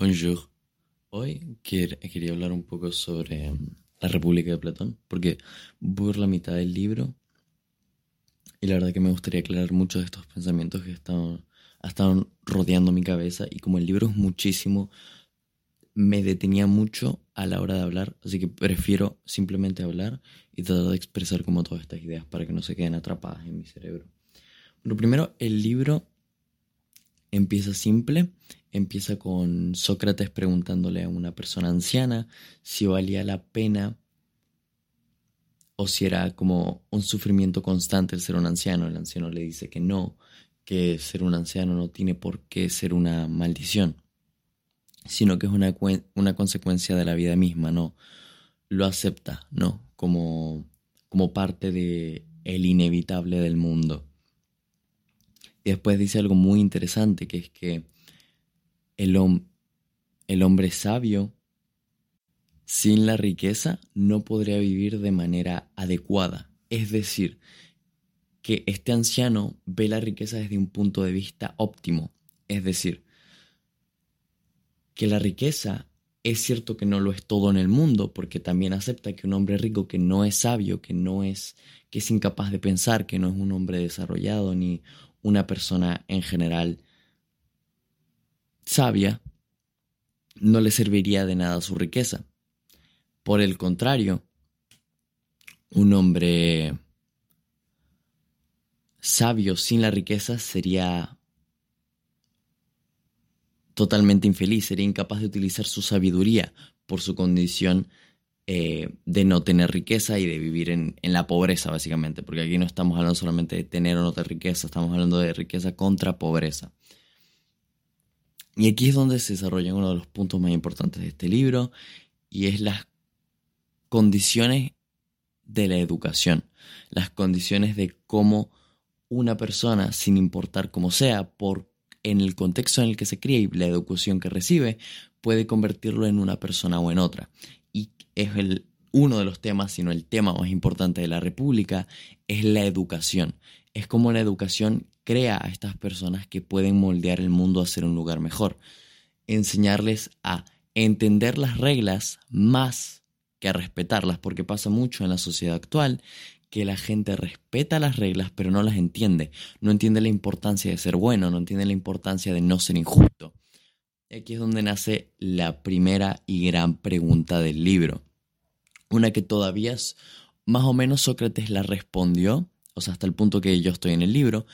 Bonjour. Hoy quería hablar un poco sobre mm, la República de Platón, porque voy por la mitad del libro y la verdad que me gustaría aclarar muchos de estos pensamientos que están, estado rodeando mi cabeza y como el libro es muchísimo, me detenía mucho a la hora de hablar, así que prefiero simplemente hablar y tratar de expresar como todas estas ideas para que no se queden atrapadas en mi cerebro. Lo primero, el libro empieza simple, empieza con Sócrates preguntándole a una persona anciana si valía la pena o si era como un sufrimiento constante el ser un anciano. El anciano le dice que no, que ser un anciano no tiene por qué ser una maldición, sino que es una, una consecuencia de la vida misma, ¿no? Lo acepta, ¿no? Como, como parte de el inevitable del mundo. Y después dice algo muy interesante, que es que el, el hombre sabio sin la riqueza no podría vivir de manera adecuada. Es decir, que este anciano ve la riqueza desde un punto de vista óptimo. Es decir, que la riqueza es cierto que no lo es todo en el mundo, porque también acepta que un hombre rico que no es sabio, que no es, que es incapaz de pensar, que no es un hombre desarrollado ni una persona en general sabia, no le serviría de nada su riqueza. Por el contrario, un hombre sabio sin la riqueza sería totalmente infeliz, sería incapaz de utilizar su sabiduría por su condición eh, de no tener riqueza y de vivir en, en, la pobreza, básicamente, porque aquí no estamos hablando solamente de tener o no tener riqueza, estamos hablando de riqueza contra pobreza. Y aquí es donde se desarrolla uno de los puntos más importantes de este libro, y es las condiciones de la educación, las condiciones de cómo una persona, sin importar cómo sea, por en el contexto en el que se cría y la educación que recibe, puede convertirlo en una persona o en otra es el, uno de los temas, sino el tema más importante de la República, es la educación. Es como la educación crea a estas personas que pueden moldear el mundo a ser un lugar mejor. Enseñarles a entender las reglas más que a respetarlas, porque pasa mucho en la sociedad actual que la gente respeta las reglas pero no las entiende, no entiende la importancia de ser bueno, no entiende la importancia de no ser injusto. Y aquí es donde nace la primera y gran pregunta del libro. Una que todavía más o menos Sócrates la respondió, o sea, hasta el punto que yo estoy en el libro,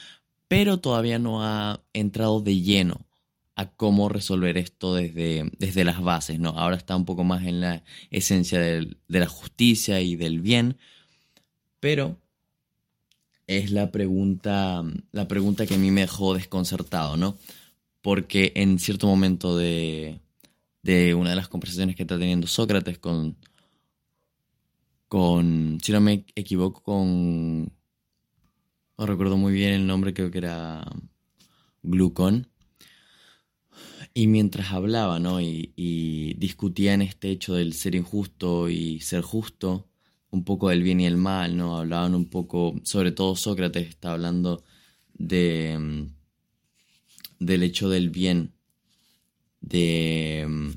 pero todavía no ha entrado de lleno a cómo resolver esto desde, desde las bases, ¿no? Ahora está un poco más en la esencia de la justicia y del bien, pero es la pregunta, la pregunta que a mí me dejó desconcertado, ¿no? porque en cierto momento de, una de las conversaciones que está teniendo Sócrates con, con, si no me equivoco, con, no recuerdo muy bien el nombre, creo que era Glucón, y mientras hablaba, ¿no? Y, y discutían este hecho del ser injusto y ser justo, un poco del bien y el mal, ¿no? Hablaban un poco, sobre todo Sócrates está hablando de del hecho del bien, de...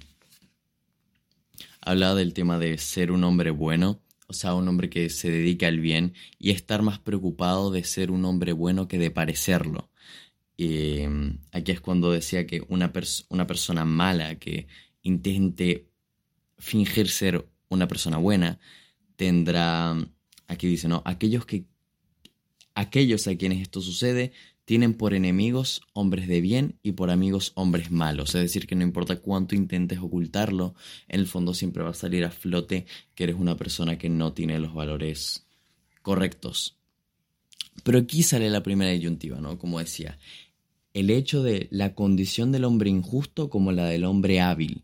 Hablaba del tema de ser un hombre bueno, o sea, un hombre que se dedica al bien y estar más preocupado de ser un hombre bueno que de parecerlo. Mm, aquí es cuando decía que una, una persona mala que intente fingir ser una persona buena tendrá, aquí dice, ¿no? Aquellos que aquellos a quienes esto sucede tienen por enemigos hombres de bien y por amigos hombres malos. Es decir, que no importa cuánto intentes ocultarlo, en el fondo siempre va a salir a flote que eres una persona que no tiene los valores correctos. Pero aquí sale la primera disyuntiva, ¿no? Como decía, el hecho de la condición del hombre injusto como la del hombre hábil.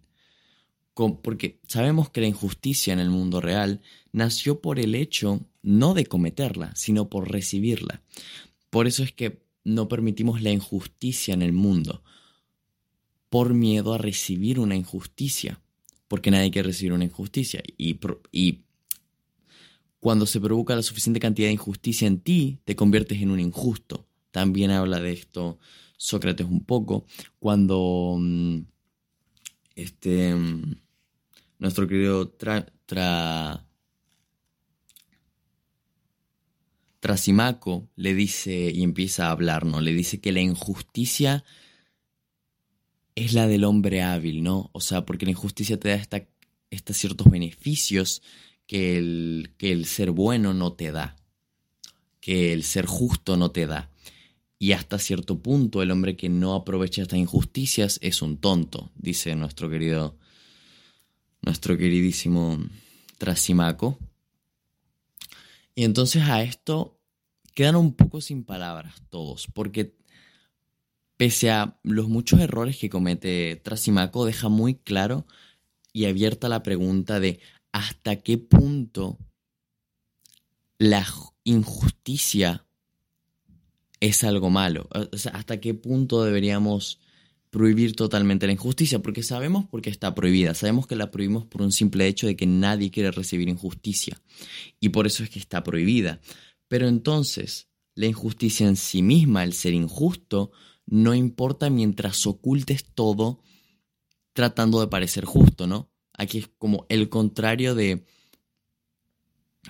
Porque sabemos que la injusticia en el mundo real nació por el hecho no de cometerla, sino por recibirla. Por eso es que no permitimos la injusticia en el mundo por miedo a recibir una injusticia, porque nadie quiere recibir una injusticia. Y, y cuando se provoca la suficiente cantidad de injusticia en ti, te conviertes en un injusto. También habla de esto Sócrates un poco, cuando mm, este, mm, nuestro querido tra, Trasimaco le dice y empieza a hablar, ¿no? Le dice que la injusticia es la del hombre hábil, ¿no? O sea, porque la injusticia te da estos ciertos beneficios que el, que el ser bueno no te da, que el ser justo no te da. Y hasta cierto punto el hombre que no aprovecha estas injusticias es un tonto, dice nuestro querido, nuestro queridísimo Trasimaco. Y entonces a esto quedan un poco sin palabras todos, porque pese a los muchos errores que comete Trasimaco, deja muy claro y abierta la pregunta de hasta qué punto la injusticia es algo malo. O sea, hasta qué punto deberíamos prohibir totalmente la injusticia, porque sabemos por qué está prohibida, sabemos que la prohibimos por un simple hecho de que nadie quiere recibir injusticia, y por eso es que está prohibida. Pero entonces, la injusticia en sí misma, el ser injusto, no importa mientras ocultes todo tratando de parecer justo, ¿no? Aquí es como el contrario de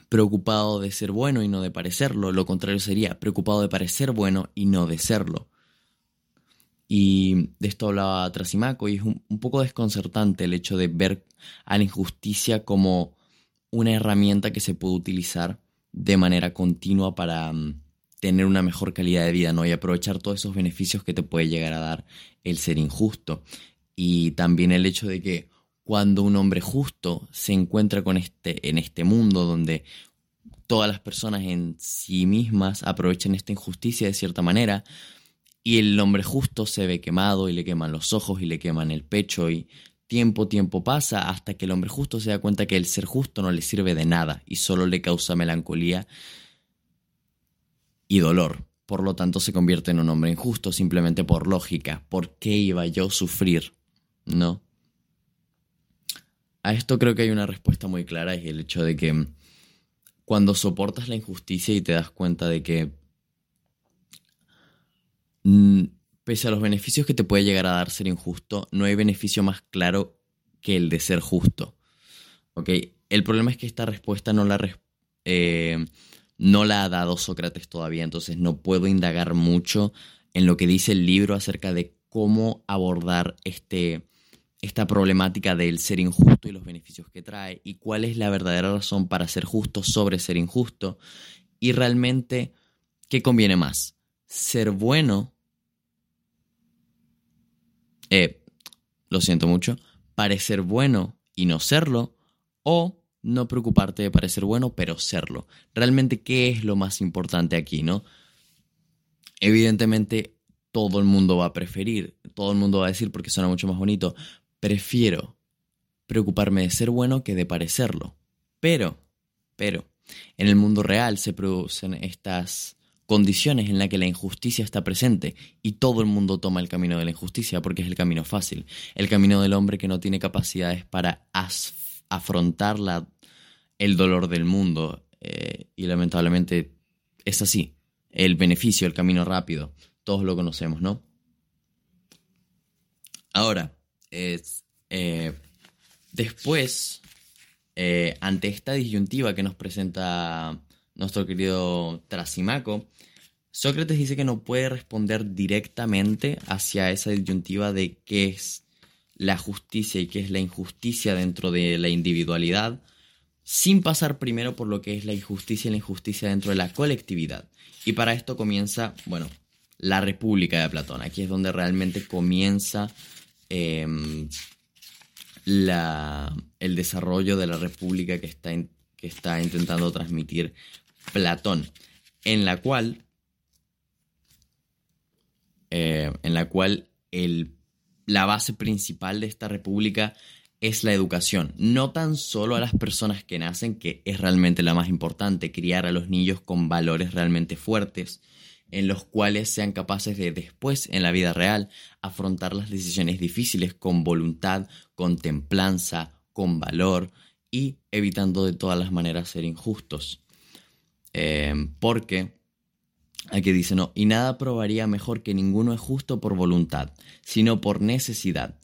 preocupado de ser bueno y no de parecerlo, lo contrario sería preocupado de parecer bueno y no de serlo. Y de esto hablaba Trasimaco y es un, poco desconcertante el hecho de ver a la injusticia como una herramienta que se puede utilizar de manera continua para mm, tener una mejor calidad de vida ¿no? y aprovechar todos esos beneficios que te puede llegar a dar el ser injusto. Y también el hecho de que cuando un hombre justo se encuentra con este, en este mundo donde todas las personas en sí mismas aprovechan esta injusticia de cierta manera, y el hombre justo se ve quemado y le queman los ojos y le queman el pecho y tiempo, tiempo pasa hasta que el hombre justo se da cuenta que el ser justo no le sirve de nada y solo le causa melancolía y dolor. Por lo tanto se convierte en un hombre injusto simplemente por lógica. ¿Por qué iba yo a sufrir? ¿No? A esto creo que hay una respuesta muy clara y el hecho de que cuando soportas la injusticia y te das cuenta de que pese a los beneficios que te puede llegar a dar ser injusto, no hay beneficio más claro que el de ser justo. ¿Ok? El problema es que esta respuesta no la, eh, no la ha dado Sócrates todavía, entonces no puedo indagar mucho en lo que dice el libro acerca de cómo abordar este, esta problemática del ser injusto y los beneficios que trae y cuál es la verdadera razón para ser justo sobre ser injusto y realmente qué conviene más, ser bueno eh, lo siento mucho, parecer bueno y no serlo, o no preocuparte de parecer bueno, pero serlo. Realmente, ¿qué es lo más importante aquí, no? Evidentemente, todo el mundo va a preferir, todo el mundo va a decir, porque suena mucho más bonito, prefiero preocuparme de ser bueno que de parecerlo. Pero, pero, en el mundo real se producen estas condiciones en las que la injusticia está presente y todo el mundo toma el camino de la injusticia porque es el camino fácil, el camino del hombre que no tiene capacidades para afrontar la, el dolor del mundo eh, y lamentablemente es así, el beneficio, el camino rápido, todos lo conocemos, ¿no? Ahora, es, eh, después, eh, ante esta disyuntiva que nos presenta nuestro querido Trasimaco, Sócrates dice que no puede responder directamente hacia esa disyuntiva de qué es la justicia y qué es la injusticia dentro de la individualidad, sin pasar primero por lo que es la injusticia y la injusticia dentro de la colectividad. Y para esto comienza, bueno, la República de Platón. Aquí es donde realmente comienza em, el desarrollo de la República que está, que está intentando transmitir Platón, en la cual eh, en la cual la base principal de esta república es la educación, no tan solo a las personas que nacen, que es realmente la más importante, criar a los niños con valores realmente fuertes, en los cuales sean capaces de después, en la vida real, afrontar las decisiones difíciles con voluntad, con templanza, con valor y evitando de todas las maneras ser injustos. Eh, porque Aquí dice, no, y nada probaría mejor que ninguno es justo por voluntad, sino por necesidad.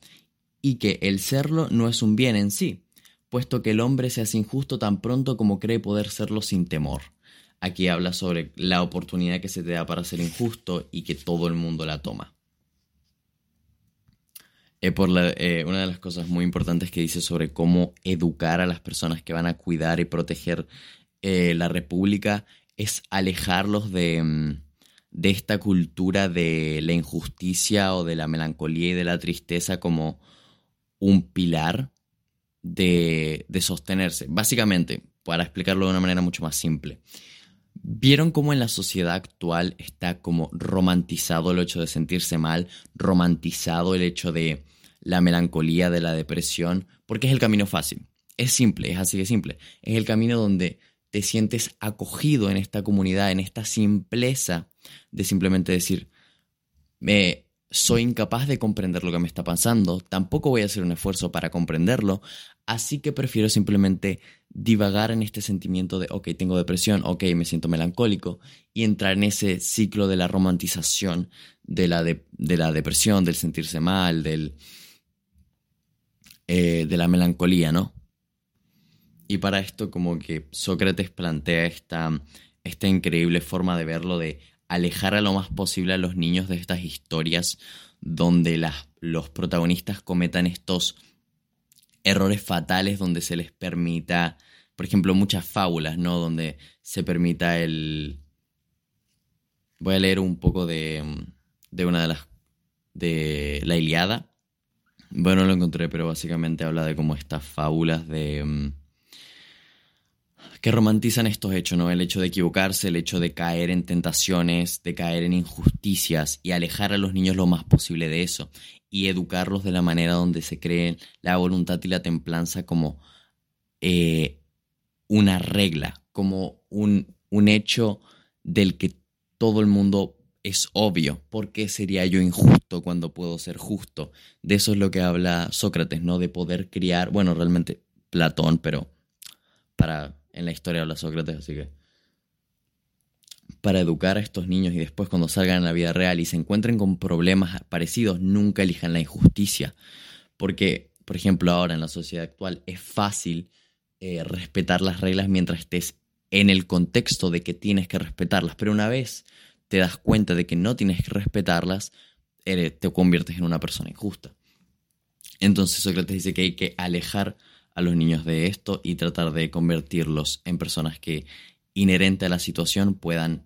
y que el serlo no es un bien en sí, puesto que el hombre se hace injusto tan pronto como cree poder serlo sin temor. Aquí habla sobre la oportunidad que se te da para ser injusto y que todo el mundo la toma. Eh, por eh, una de las cosas muy importantes que dice sobre cómo educar a las personas que van a cuidar y proteger eh, la república es alejarlos de, mm, de esta cultura de la injusticia o de la melancolía y de la tristeza como un pilar de, de sostenerse. Básicamente, para explicarlo de una manera mucho más simple, ¿Vieron cómo en la sociedad actual está como romantizado el hecho de sentirse mal, romantizado el hecho de la melancolía, de la depresión? Porque es el camino fácil. Es simple, es así de simple. Es el camino donde te sientes acogido en esta comunidad, en esta simpleza de simplemente decir, me soy incapaz de comprender lo que me está pasando, tampoco voy a hacer un esfuerzo para comprenderlo, así que prefiero simplemente divagar en este sentimiento de, ok, tengo depresión, ok, me siento melancólico, y entrar en ese ciclo de la romantización de la, de, la depresión, del sentirse mal, del, eh, de la melancolía, ¿no? Y para esto como que Sócrates plantea esta, esta increíble forma de verlo, de alejar a lo más posible a los niños de estas historias donde las, los protagonistas cometan estos errores fatales donde se les permita, por ejemplo, muchas fábulas, ¿no? Donde se permita el... Voy a leer un poco de, de una de las... de la Iliada. Bueno, no lo encontré, pero básicamente habla de como estas fábulas de... Que romantizan estos hechos, ¿no? El hecho de equivocarse, el hecho de caer en tentaciones, de caer en injusticias y alejar a los niños lo más posible de eso y educarlos de la manera donde se creen la voluntad y la templanza como eh, una regla, como un, un hecho del que todo el mundo es obvio. ¿Por qué sería yo injusto cuando puedo ser justo? De eso es lo que habla Sócrates, ¿no? De poder criar, bueno, realmente Platón, pero para en la historia habla Sócrates, así que para educar a estos niños y después cuando salgan en la vida real y se encuentren con problemas parecidos, nunca elijan la injusticia. Porque, por ejemplo, ahora en la sociedad actual es fácil eh, respetar las reglas mientras estés en el contexto de que tienes que respetarlas, pero una vez te das cuenta de que no tienes que respetarlas, te conviertes en una persona injusta. Entonces Sócrates dice que hay que alejar a los niños de esto y tratar de convertirlos en personas que inherente a la situación puedan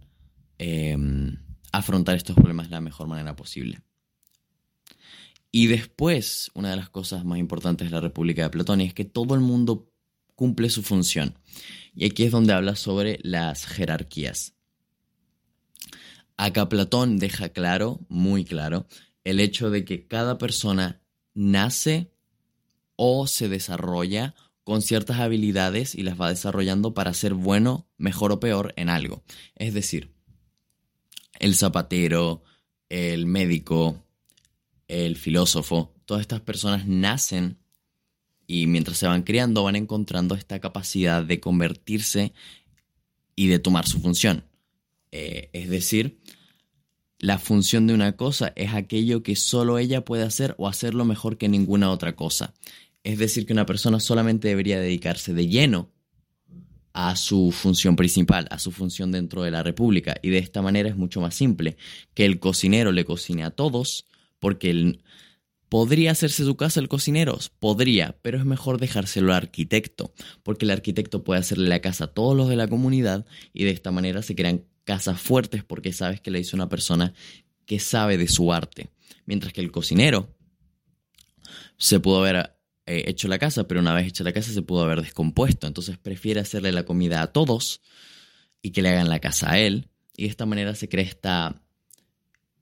em, afrontar estos problemas de la mejor manera posible. Y después, una de las cosas más importantes de la República de Platón es que todo el mundo cumple su función. Y aquí es donde habla sobre las jerarquías. Acá Platón deja claro, muy claro, el hecho de que cada persona nace o se desarrolla con ciertas habilidades y las va desarrollando para ser bueno, mejor o peor en algo. Es decir, el zapatero, el médico, el filósofo, todas estas personas nacen y mientras se van criando van encontrando esta capacidad de convertirse y de tomar su función. Eh, es decir, la función de una cosa es aquello que solo ella puede hacer o hacerlo mejor que ninguna otra cosa. Es decir, que una persona solamente debería dedicarse de lleno a su función principal, a su función dentro de la República. Y de esta manera es mucho más simple que el cocinero le cocine a todos, porque él podría hacerse su casa el cocinero, podría, pero es mejor dejárselo al arquitecto, porque el arquitecto puede hacerle la casa a todos los de la comunidad y de esta manera se crean casas fuertes porque sabes que le hizo una persona que sabe de su arte. Mientras que el cocinero se pudo haber eh, hecho la casa, pero una vez hecha la casa se pudo haber descompuesto. Entonces prefiere hacerle la comida a todos y que le hagan la casa a él. Y de esta manera se crea esta,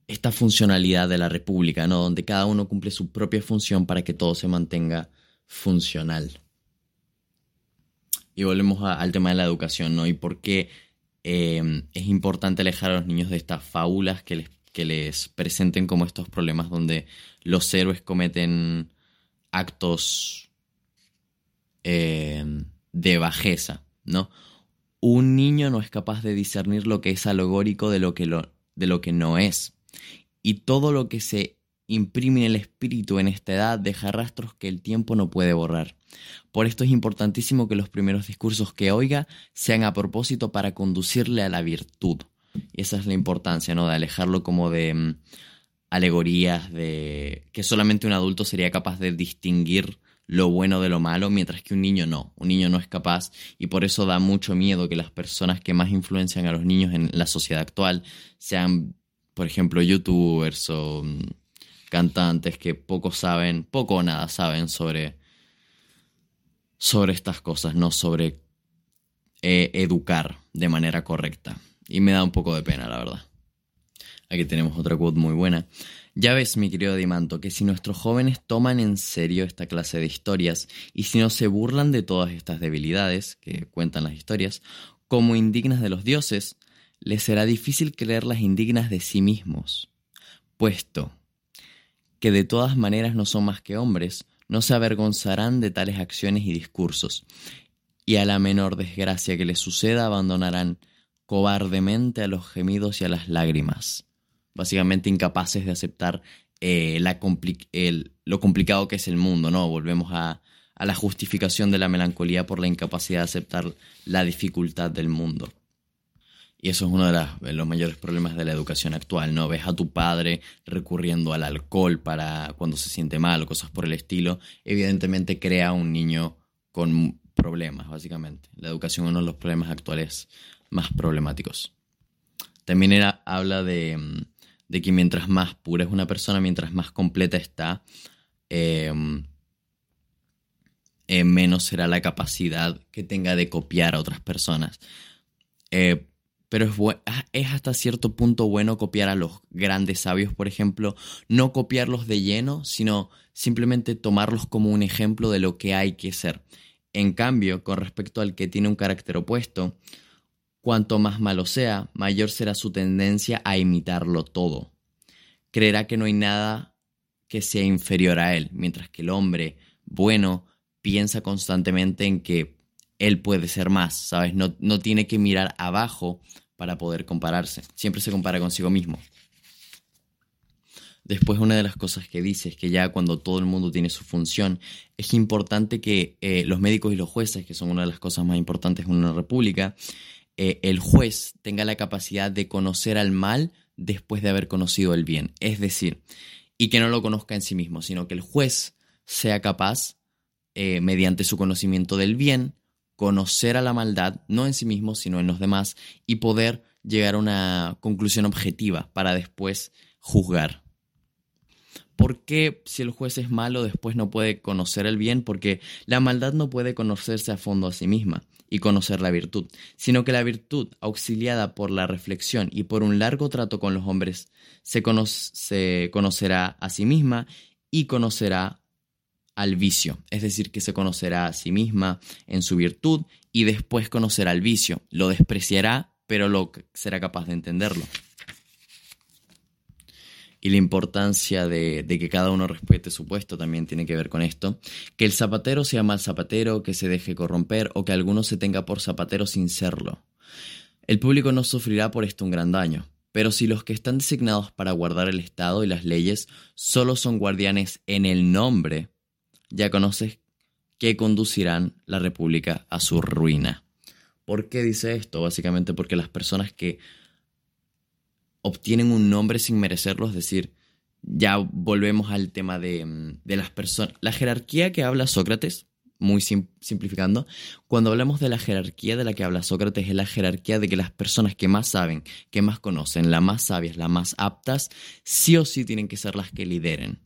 esta funcionalidad de la república, ¿no? Donde cada uno cumple su propia función para que todo se mantenga funcional. Y volvemos al tema de la educación, ¿no? Y por qué eh, es importante alejar a los niños de estas fábulas que les, que les presenten como estos problemas donde los héroes cometen actos eh, de bajeza, ¿no? Un niño no es capaz de discernir lo que es alegórico de lo que, lo, de lo que no es. Y todo lo que se imprimen el espíritu en esta edad deja rastros que el tiempo no puede borrar. Por esto es importantísimo que los primeros discursos que oiga sean a propósito para conducirle a la virtud. Y esa es la importancia, ¿no? De alejarlo como de mm, alegorías de que solamente un adulto sería capaz de distinguir lo bueno de lo malo, mientras que un niño no. Un niño no es capaz y por eso da mucho miedo que las personas que más influencian a los niños en la sociedad actual sean, por ejemplo, youtubers o mm, cantantes que poco saben, poco o nada saben sobre, sobre estas cosas, no sobre eh, educar de manera correcta. Y me da un poco de pena, la verdad. Aquí tenemos otra quote muy buena. Ya ves, mi querido Dimanto, que si nuestros jóvenes toman en serio esta clase de historias y si no se burlan de todas estas debilidades que cuentan las historias, como indignas de los dioses, les será difícil creerlas indignas de sí mismos, puesto que de todas maneras no son más que hombres, no se avergonzarán de tales acciones y discursos, y a la menor desgracia que les suceda abandonarán cobardemente a los gemidos y a las lágrimas básicamente incapaces de aceptar eh, la lo complicado que es el mundo, ¿no? Volvemos a, a la justificación de la melancolía por la incapacidad de aceptar la dificultad del mundo. Y eso es uno de, los mayores problemas de la educación actual, ¿no? Ves a tu padre recurriendo al alcohol para cuando se siente mal o cosas por el estilo. Evidentemente crea un niño con problemas, básicamente. La educación es uno de los problemas actuales más problemáticos. También era, habla de, mm, de que mientras más pura es una persona, mientras más completa está, eh, menos será la capacidad que tenga de copiar a otras personas. Eh, pero es, ah, es, hasta cierto punto bueno copiar a los grandes sabios, por ejemplo, no copiarlos de lleno, sino simplemente tomarlos como un ejemplo de lo que hay que ser. En cambio, con respecto al que tiene un carácter opuesto, Cuanto más malo sea, mayor será su tendencia a imitarlo todo. Creerá que no hay nada que sea inferior a él, mientras que el hombre bueno piensa constantemente en que él puede ser más, ¿sabes? No, no tiene que mirar abajo para poder compararse, siempre se compara consigo mismo. Después una de las cosas que dice es que ya cuando todo el mundo tiene su función, es importante que eh, los médicos y los jueces, que son una de las cosas más importantes en una república, eh, el juez tenga la capacidad de conocer al mal después de haber conocido el bien. Es decir, y que no lo conozca en sí mismo, sino que el juez sea capaz, eh, mediante su conocimiento del bien, conocer a la maldad, no en sí mismo, sino en los demás, y poder llegar a una conclusión objetiva para después juzgar. ¿Por qué si el juez es malo después no puede conocer el bien? Porque la maldad no puede conocerse a fondo a sí misma y conocer la virtud, sino que la virtud, auxiliada por la reflexión y por un largo trato con los hombres, se, se conocerá a sí misma y conocerá al vicio, es decir, que se conocerá a sí misma en su virtud y después conocerá al vicio, lo despreciará, pero lo será capaz de entenderlo y la importancia de, que cada uno respete su puesto también tiene que ver con esto. Que el zapatero sea mal zapatero, que se deje corromper o que alguno se tenga por zapatero sin serlo. El público no sufrirá por esto un gran daño. Pero si los que están designados para guardar el Estado y las leyes solo son guardianes en el nombre, ya conoces que conducirán la República a su ruina. ¿Por qué dice esto? Básicamente porque las personas que obtienen un nombre sin merecerlo, es decir, ya volvemos al tema de, mm, las personas. La jerarquía que habla Sócrates, muy simplificando, cuando hablamos de la jerarquía de la que habla Sócrates, es la jerarquía de que las personas que más saben, que más conocen, las más sabias, las más aptas, sí o sí tienen que ser las que lideren.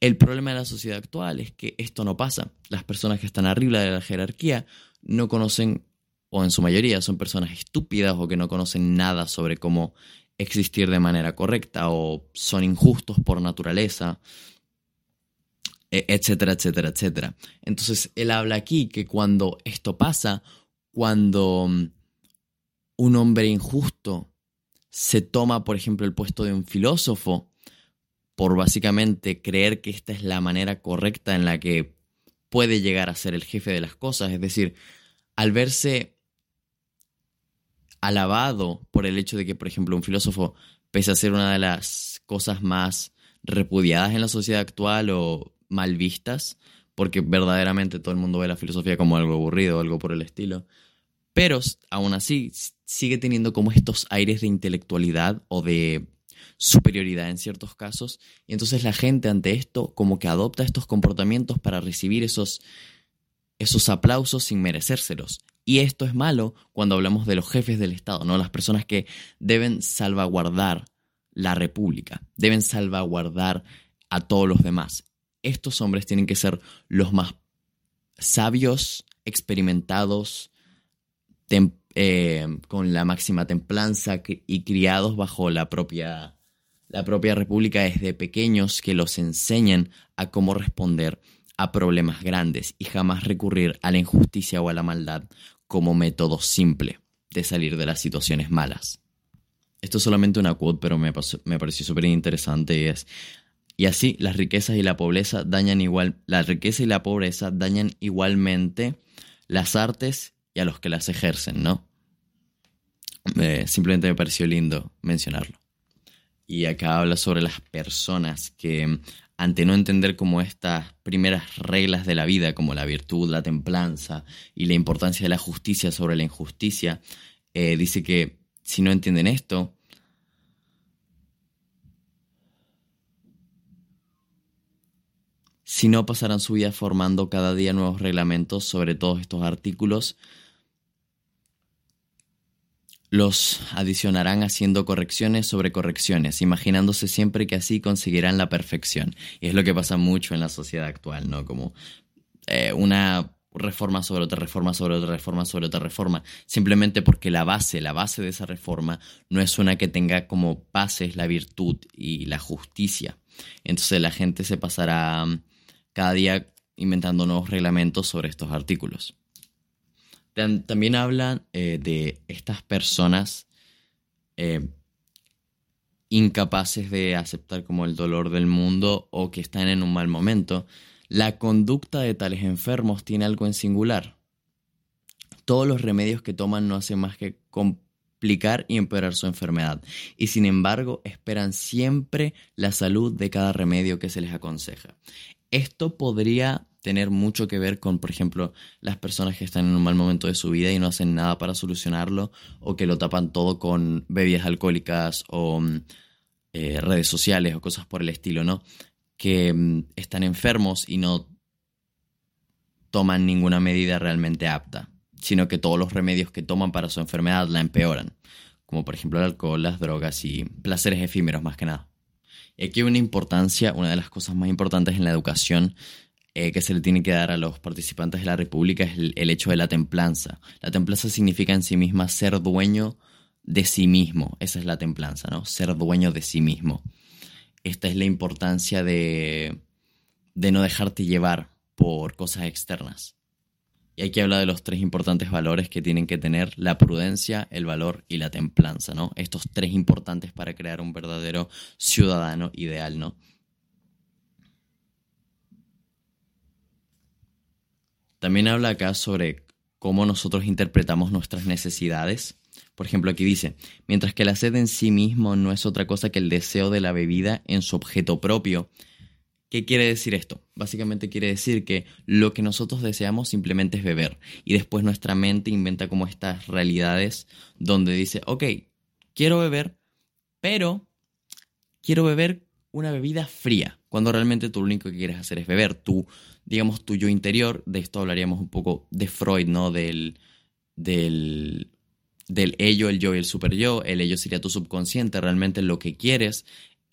El problema de la sociedad actual es que esto no pasa. Las personas que están arriba de la jerarquía no conocen, o en su mayoría son personas estúpidas o que no conocen nada sobre cómo existir de manera correcta o son injustos por naturaleza, e, etcétera, etcétera, etcétera. Entonces, él habla aquí que cuando esto pasa, cuando mm, un hombre injusto se toma, por ejemplo, el puesto de un filósofo, por básicamente creer que esta es la manera correcta en la que puede llegar a ser el jefe de las cosas, es decir, al verse alabado por el hecho de que, por ejemplo, un filósofo, pese a ser una de las cosas más repudiadas en la sociedad actual o mal vistas, porque verdaderamente todo el mundo ve la filosofía como algo aburrido o algo por el estilo. Pero aún así sigue teniendo como estos aires de intelectualidad o de superioridad en ciertos casos. Y entonces la gente ante esto como que adopta estos comportamientos para recibir esos, esos aplausos sin merecérselos. Y esto es malo cuando hablamos de los jefes del Estado, ¿no? Las personas que deben salvaguardar la república, deben salvaguardar a todos los demás. Estos hombres tienen que ser los más sabios, experimentados, eh, con la máxima templanza y criados bajo la propia, la propia república desde pequeños que los enseñen a cómo responder a problemas grandes y jamás recurrir a la injusticia o a la maldad como método simple de salir de las situaciones malas. Esto es solamente una quote, pero me, me pareció súper interesante y es... Y así las riquezas y la pobreza dañan igual, la riqueza y la pobreza dañan igualmente las artes y a los que las ejercen, ¿no? simplemente me pareció lindo mencionarlo. Y acá habla sobre las personas que ante no entender como estas primeras reglas de la vida, como la virtud, la templanza y la importancia de la justicia sobre la injusticia, eh, dice que si no entienden esto, si no pasarán su vida formando cada día nuevos reglamentos sobre todos estos artículos, los adicionarán haciendo correcciones sobre correcciones, imaginándose siempre que así conseguirán la perfección. Y es lo que pasa mucho en la sociedad actual, ¿no? Como eh, una reforma sobre otra reforma sobre otra reforma sobre otra reforma, simplemente porque la base, la base de esa reforma no es una que tenga como bases la virtud y la justicia. Entonces la gente se pasará mm, cada día inventando nuevos reglamentos sobre estos artículos. También hablan eh, de estas personas eh, incapaces de aceptar como el dolor del mundo o que están en un mal momento. La conducta de tales enfermos tiene algo en singular. Todos los remedios que toman no hacen más que complicar y empeorar su enfermedad, y sin embargo esperan siempre la salud de cada remedio que se les aconseja. Esto podría tener mucho que ver con, por ejemplo, las personas que están en un mal momento de su vida y no hacen nada para solucionarlo o que lo tapan todo con bebidas alcohólicas o mm, eh, redes sociales o cosas por el estilo, ¿no? Que mm, están enfermos y no toman ninguna medida realmente apta, sino que todos los remedios que toman para su enfermedad la empeoran, como por ejemplo el alcohol, las drogas y placeres efímeros más que nada. Y aquí hay una importancia, una de las cosas más importantes en la educación eh, que se le tiene que dar a los participantes de la República es el, hecho de la templanza. La templanza significa en sí misma ser dueño de sí mismo. Esa es la templanza, ¿no? Ser dueño de sí mismo. Esta es la importancia de, de no dejarte llevar por cosas externas. Y aquí habla de los tres importantes valores que tienen que tener la prudencia, el valor y la templanza, ¿no? Estos tres importantes para crear un verdadero ciudadano ideal, ¿no? También habla acá sobre cómo nosotros interpretamos nuestras necesidades. Por ejemplo, aquí dice, mientras que la sed en sí mismo no es otra cosa que el deseo de la bebida en su objeto propio. ¿Qué quiere decir esto? Básicamente quiere decir que lo que nosotros deseamos simplemente es beber y después nuestra mente inventa como estas realidades donde dice, ok, quiero beber, pero quiero beber una bebida fría, cuando realmente tú lo único que quieres hacer es beber. Tú, digamos, tu yo interior, de esto hablaríamos un poco de Freud, ¿no? Del, del, del ello, el yo y el super yo. El ello sería tu subconsciente, realmente lo que quieres.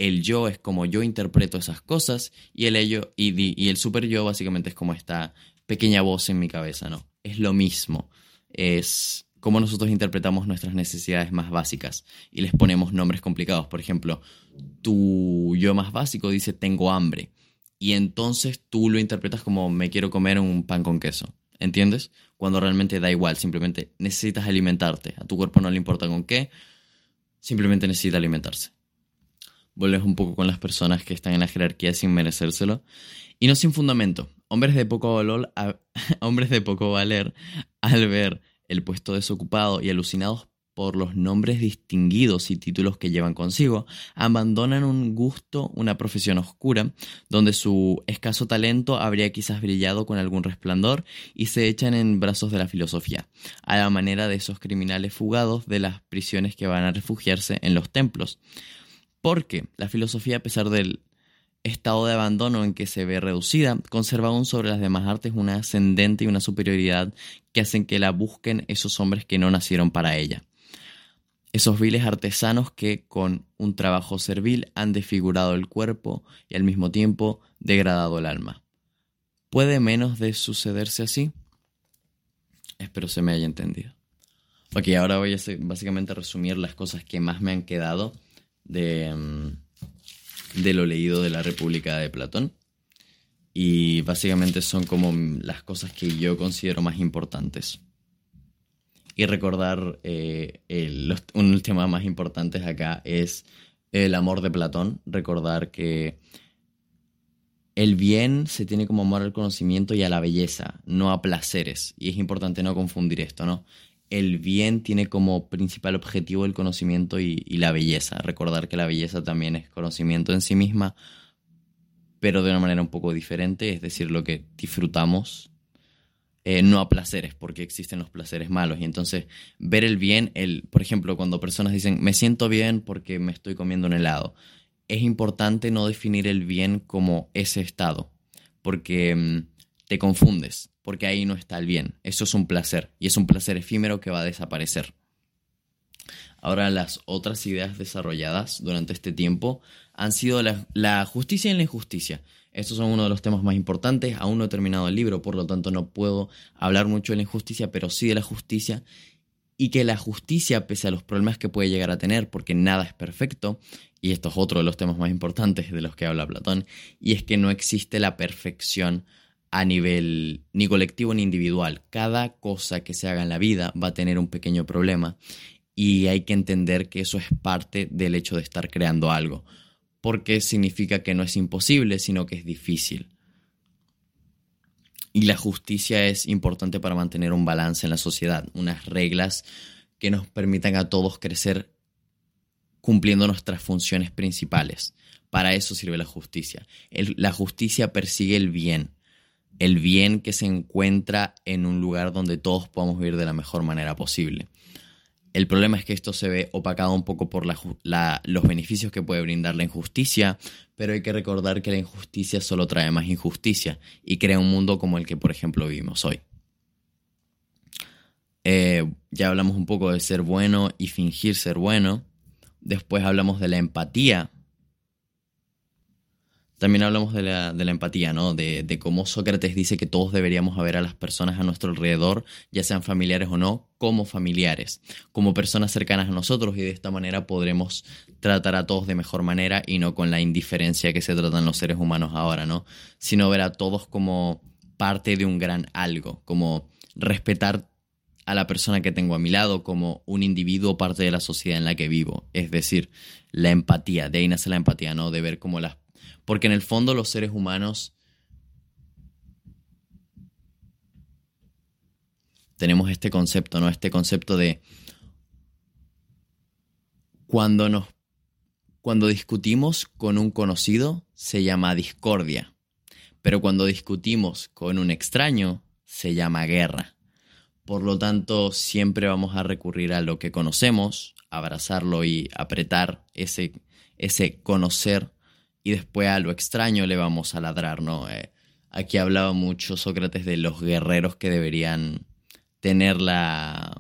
El yo es como yo interpreto esas cosas y el ello y, y el super yo básicamente es como esta pequeña voz en mi cabeza, ¿no? Es lo mismo. Es cómo nosotros interpretamos nuestras necesidades más básicas y les ponemos nombres complicados. Por ejemplo, tu yo más básico dice tengo hambre y entonces tú lo interpretas como me quiero comer un pan con queso. ¿Entiendes? Cuando realmente da igual, simplemente necesitas alimentarte. A tu cuerpo no le importa con qué, simplemente necesita alimentarse. Vuelves un poco con las personas que están en la jerarquía sin merecérselo. Y no sin fundamento. Hombres de poco valor, hombres de poco valer al ver el puesto desocupado y alucinados por los nombres distinguidos y títulos que llevan consigo, abandonan un gusto, una profesión oscura, donde su escaso talento habría quizás brillado con algún resplandor y se echan en brazos de la filosofía, a la manera de esos criminales fugados de las prisiones que van a refugiarse en los templos. Porque la filosofía, a pesar del estado de abandono en que se ve reducida, conserva aún sobre las demás artes una ascendente y una superioridad que hacen que la busquen esos hombres que no nacieron para ella. Esos viles artesanos que con un trabajo servil han desfigurado el cuerpo y al mismo tiempo degradado el alma. ¿Puede menos de sucederse así? Espero se me haya entendido. Ok, ahora voy a básicamente resumir las cosas que más me han quedado de... Mm, de lo leído de la República de Platón. Y básicamente son como las cosas que yo considero más importantes. Y recordar eh, uno de los temas más importantes acá es el amor de Platón. Recordar que el bien se tiene como amor al conocimiento y a la belleza, no a placeres. Y es importante no confundir esto, ¿no? El bien tiene como principal objetivo el conocimiento y, la belleza. Recordar que la belleza también es conocimiento en sí misma, pero de una manera un poco diferente, es decir, lo que disfrutamos, eh, no a placeres, porque existen los placeres malos. Y entonces ver el bien, el, por ejemplo, cuando personas dicen, me siento bien porque me estoy comiendo un helado, es importante no definir el bien como ese estado, porque mm, te confundes porque ahí no está el bien. Eso es un placer y es un placer efímero que va a desaparecer. Ahora las otras ideas desarrolladas durante este tiempo han sido la, justicia y la injusticia. Estos son uno de los temas más importantes. Aún no he terminado el libro, por lo tanto no puedo hablar mucho de la injusticia, pero sí de la justicia. Y que la justicia, pese a los problemas que puede llegar a tener, porque nada es perfecto, y esto es otro de los temas más importantes de los que habla Platón, y es que no existe la perfección a nivel ni colectivo ni individual. Cada cosa que se haga en la vida va a tener un pequeño problema y hay que entender que eso es parte del hecho de estar creando algo, porque significa que no es imposible, sino que es difícil. Y la justicia es importante para mantener un balance en la sociedad, unas reglas que nos permitan a todos crecer cumpliendo nuestras funciones principales. Para eso sirve la justicia. la justicia persigue el bien, el bien que se encuentra en un lugar donde todos podamos vivir de la mejor manera posible. El problema es que esto se ve opacado un poco por los beneficios que puede brindar la injusticia, pero hay que recordar que la injusticia solo trae más injusticia y crea un mundo como el que, por ejemplo, vivimos hoy. Eh, ya hablamos un poco de ser bueno y fingir ser bueno. Después hablamos de la empatía, también hablamos de la, empatía, ¿no? De, cómo Sócrates dice que todos deberíamos ver a las personas a nuestro alrededor, ya sean familiares o no, como familiares, como personas cercanas a nosotros y de esta manera podremos tratar a todos de mejor manera y no con la indiferencia que se tratan los seres humanos ahora, ¿no? Sino ver a todos como parte de un gran algo, como respetar a la persona que tengo a mi lado como un individuo parte de la sociedad en la que vivo. Es decir, la empatía, de ahí nace la empatía, ¿no? De ver cómo las porque en el fondo los seres humanos tenemos este concepto, ¿no? Este concepto de cuando nos cuando discutimos con un conocido se llama discordia, pero cuando discutimos con un extraño se llama guerra. Por lo tanto, siempre vamos a recurrir a lo que conocemos, abrazarlo y apretar ese, ese conocer y después a lo extraño le vamos a ladrar, ¿no? Eh, aquí hablaba mucho Sócrates de los guerreros que deberían tener la,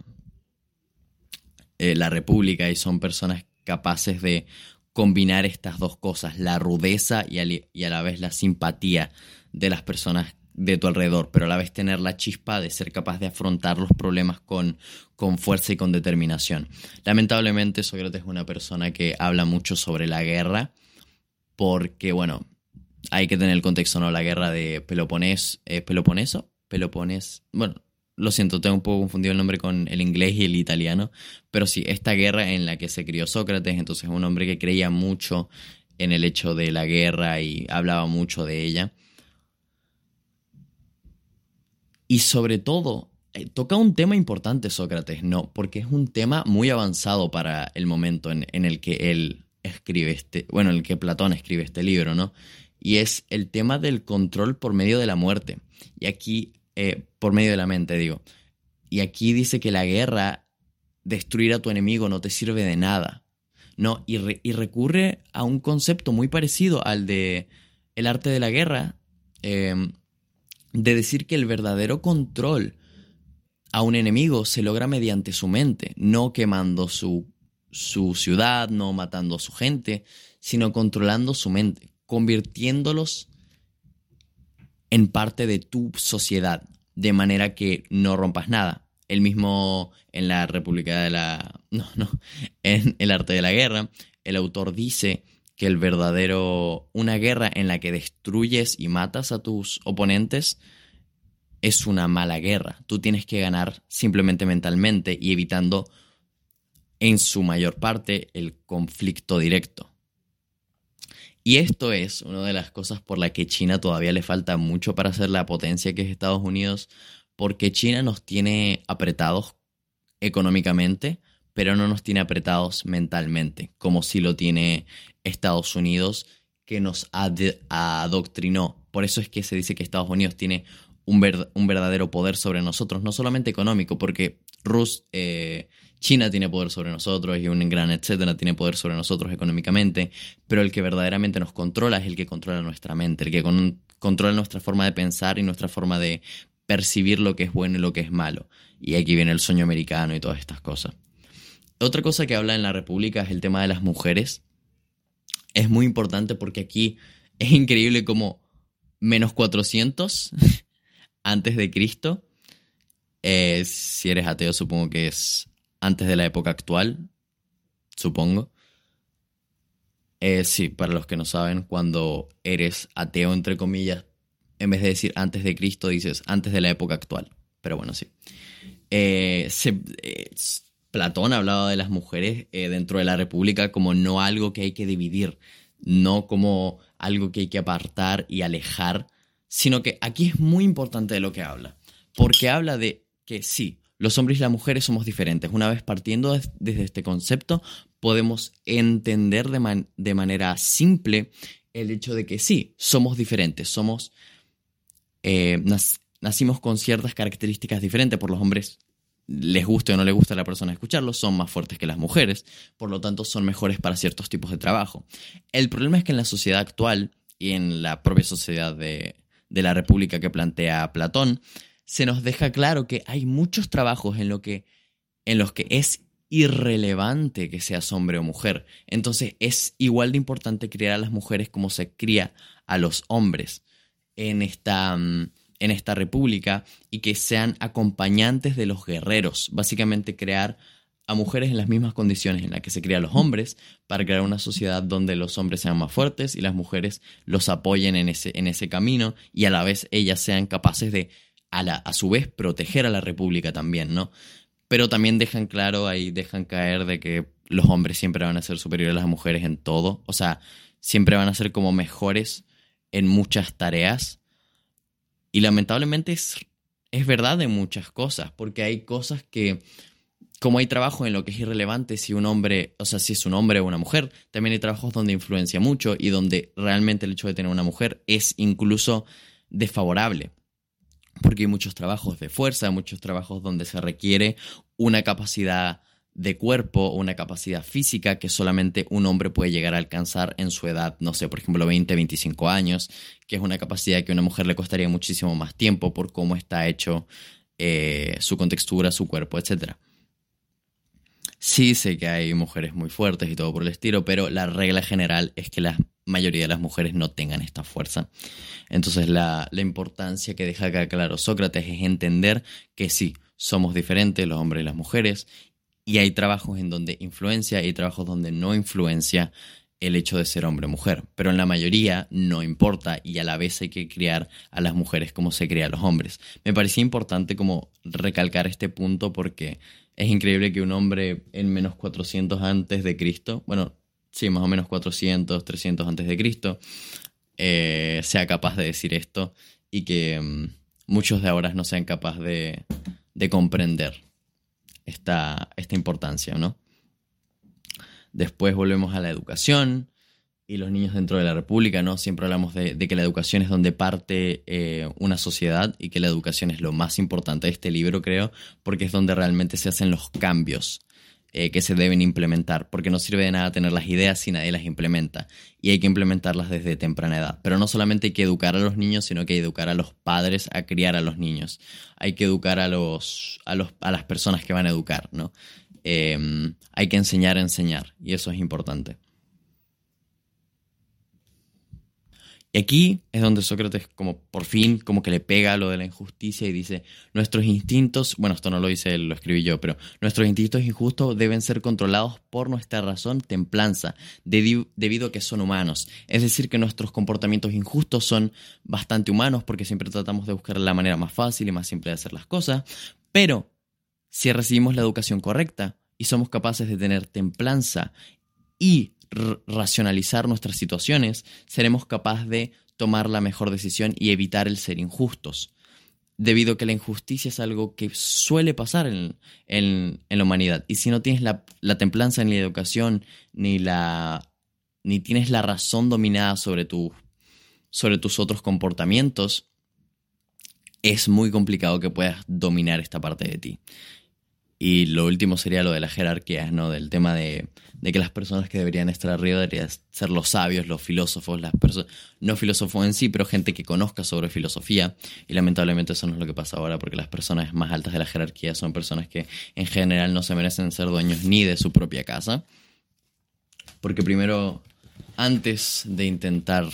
eh, la república y son personas capaces de combinar estas dos cosas, la rudeza y, y a la vez la simpatía de las personas de tu alrededor, pero a la vez tener la chispa de ser capaz de afrontar los problemas con, con fuerza y con determinación. Lamentablemente Sócrates es una persona que habla mucho sobre la guerra porque, bueno, hay que tener el contexto, ¿no? La guerra de Peloponés, ¿eh, Peloponeso, bueno, lo siento, tengo un poco confundido el nombre con el inglés y el italiano, pero sí, esta guerra en la que se crió Sócrates, entonces un hombre que creía mucho en el hecho de la guerra y hablaba mucho de ella. Y sobre todo, eh, toca un tema importante Sócrates, ¿no? Porque es un tema muy avanzado para el momento en, en, el que él escribe este, bueno, en el que Platón escribe este libro, ¿no? Y es el tema del control por medio de la muerte. Y aquí, eh, por medio de la mente, digo. Y aquí dice que la guerra, destruir a tu enemigo no te sirve de nada. ¿no? Y, y recurre a un concepto muy parecido al de el arte de la guerra, em, de decir que el verdadero control a un enemigo se logra mediante su mente, no quemando su, su ciudad, no matando a su gente, sino controlando su mente, convirtiéndolos en parte de tu sociedad, de manera que no rompas nada. El mismo en la República de la... No, no, en el arte de la guerra, el autor dice que el verdadero... Una guerra en la que destruyes y matas a tus oponentes es una mala guerra. Tú tienes que ganar simplemente mentalmente y evitando en su mayor parte el conflicto directo. Y esto es una de las cosas por la que China todavía le falta mucho para ser la potencia que es Estados Unidos, porque China nos tiene apretados económicamente, pero no nos tiene apretados mentalmente, como si lo tiene Estados Unidos, que nos adoctrinó. Por eso es que se dice que Estados Unidos tiene un, verdadero poder sobre nosotros, no solamente económico, porque Rus, eh, China tiene poder sobre nosotros y un gran etcétera tiene poder sobre nosotros económicamente, pero el que verdaderamente nos controla es el que controla nuestra mente, el que controla nuestra forma de pensar y nuestra forma de percibir lo que es bueno y lo que es malo. Y aquí viene el sueño americano y todas estas cosas. Otra cosa que habla en la República es el tema de las mujeres. Es muy importante porque aquí es increíble como menos 400 antes de Cristo. Eh, si eres ateo supongo que es antes de la época actual, supongo. Eh, sí, para los que no saben, cuando eres ateo, entre comillas, en vez de decir antes de Cristo, dices antes de la época actual. Pero bueno, sí. Eh, eh, Platón hablaba de las mujeres dentro de la República como no algo que hay que dividir, no como algo que hay que apartar y alejar, sino que aquí es muy importante de lo que habla, porque habla de que sí, los hombres y las mujeres somos diferentes. Una vez partiendo desde este concepto, podemos entender de, manera simple el hecho de que sí, somos diferentes, somos eh, nacimos con ciertas características diferentes. Por los hombres les guste o no les gusta a la persona escucharlo, son más fuertes que las mujeres, por lo tanto son mejores para ciertos tipos de trabajo. El problema es que en la sociedad actual y en la propia sociedad de, la República que plantea Platón, se nos deja claro que hay muchos trabajos en, lo que, en los que es irrelevante que seas hombre o mujer. Entonces es igual de importante criar a las mujeres como se cría a los hombres en esta, mm, en esta república y que sean acompañantes de los guerreros. Básicamente crear a mujeres en las mismas condiciones en las que se crean los hombres para crear una sociedad donde los hombres sean más fuertes y las mujeres los apoyen en ese, en ese camino y a la vez ellas sean capaces de a, la, a su vez proteger a la república también, ¿no? Pero también dejan claro ahí, dejan caer de que los hombres siempre van a ser superiores a las mujeres en todo, o sea, siempre van a ser como mejores en muchas tareas. Y lamentablemente es, es verdad en muchas cosas, porque hay cosas que, como hay trabajo en lo que es irrelevante si un hombre, o sea, si es un hombre o una mujer, también hay trabajos donde influencia mucho y donde realmente el hecho de tener una mujer es incluso desfavorable. Porque hay muchos trabajos de fuerza, muchos trabajos donde se requiere una capacidad de cuerpo una capacidad física que solamente un hombre puede llegar a alcanzar en su edad, no sé, por ejemplo, 20, 25 años, que es una capacidad que a una mujer le costaría muchísimo más tiempo por cómo está hecho eh, su contextura, su cuerpo, etc. Sí sé que hay mujeres muy fuertes y todo por el estilo, pero la regla general es que la mayoría de las mujeres no tengan esta fuerza. Entonces la, la importancia que deja acá claro Sócrates es entender que sí, somos diferentes los hombres y las mujeres y hay trabajos en donde influencia y trabajos donde no influencia el hecho de ser hombre o mujer. Pero en la mayoría no importa y a la vez hay que criar a las mujeres como se cría a los hombres. Me parecía importante como recalcar este punto porque es increíble que un hombre en menos 400 antes de Cristo, bueno, sí, más o menos 400, 300 antes de Cristo, eh, sea capaz de decir esto y que mm, muchos de ahora no sean capaces de, de comprender esta, esta importancia, ¿no? Después volvemos a la educación y los niños dentro de la República, ¿no? Siempre hablamos de, que la educación es donde parte eh, una sociedad y que la educación es lo más importante de este libro, creo, porque es donde realmente se hacen los cambios eh, que se deben implementar, porque no sirve de nada tener las ideas si nadie las implementa, y hay que implementarlas desde temprana edad. Pero no solamente hay que educar a los niños, sino que hay que educar a los padres a criar a los niños. Hay que educar a, los, a, los, a las personas que van a educar, ¿no? Em, hay que enseñar a enseñar, y eso es importante. Y aquí es donde Sócrates como por fin como que le pega lo de la injusticia y dice, nuestros instintos, bueno, esto no lo dice él, lo escribí yo, pero nuestros instintos injustos deben ser controlados por nuestra razón templanza, debido a que son humanos. Es decir, que nuestros comportamientos injustos son bastante humanos porque siempre tratamos de buscar la manera más fácil y más simple de hacer las cosas, pero si recibimos la educación correcta y somos capaces de tener templanza y racionalizar nuestras situaciones, seremos capaces de tomar la mejor decisión y evitar el ser injustos. Debido a que la injusticia es algo que suele pasar en, la humanidad. Y si no tienes la, templanza ni la educación, ni, la, ni tienes la razón dominada sobre, sobre tus otros comportamientos, es muy complicado que puedas dominar esta parte de ti. Y lo último sería lo de las jerarquías, ¿no? Del tema de, que las personas que deberían estar arriba deberían ser los sabios, los filósofos, las personas, no filósofos en sí, pero gente que conozca sobre filosofía. Y lamentablemente eso no es lo que pasa ahora, porque las personas más altas de la jerarquía son personas que en general no se merecen ser dueños ni de su propia casa. Porque primero, antes de intentar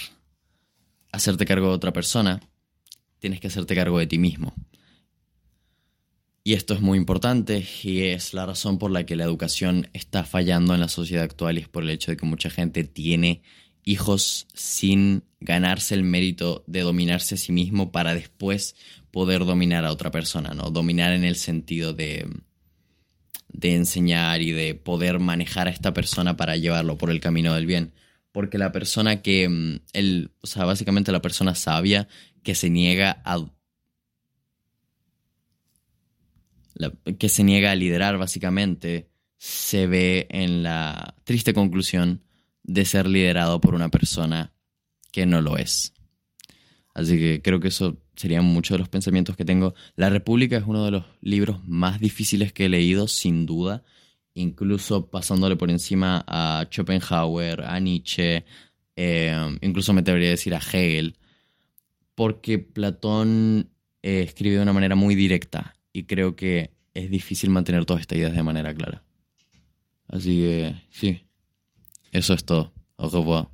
hacerte cargo de otra persona, tienes que hacerte cargo de ti mismo. Y esto es muy importante y es la razón por la que la educación está fallando en la sociedad actual y es por el hecho de que mucha gente tiene hijos sin ganarse el mérito de dominarse a sí mismo para después poder dominar a otra persona, ¿no? Dominar en el sentido de, de enseñar y de poder manejar a esta persona para llevarlo por el camino del bien. Porque la persona que, mm, el, o sea, básicamente la persona sabia que se niega a que se niega a liderar básicamente, se ve en la triste conclusión de ser liderado por una persona que no lo es. Así que creo que eso serían muchos de los pensamientos que tengo. La República es uno de los libros más difíciles que he leído, sin duda, incluso pasándole por encima a Schopenhauer, a Nietzsche, eh, incluso me atrevería a decir a Hegel, porque Platón eh, escribe de una manera muy directa y creo que es difícil mantener todas estas ideas de manera clara. Así que sí, eso es todo. Au revoir.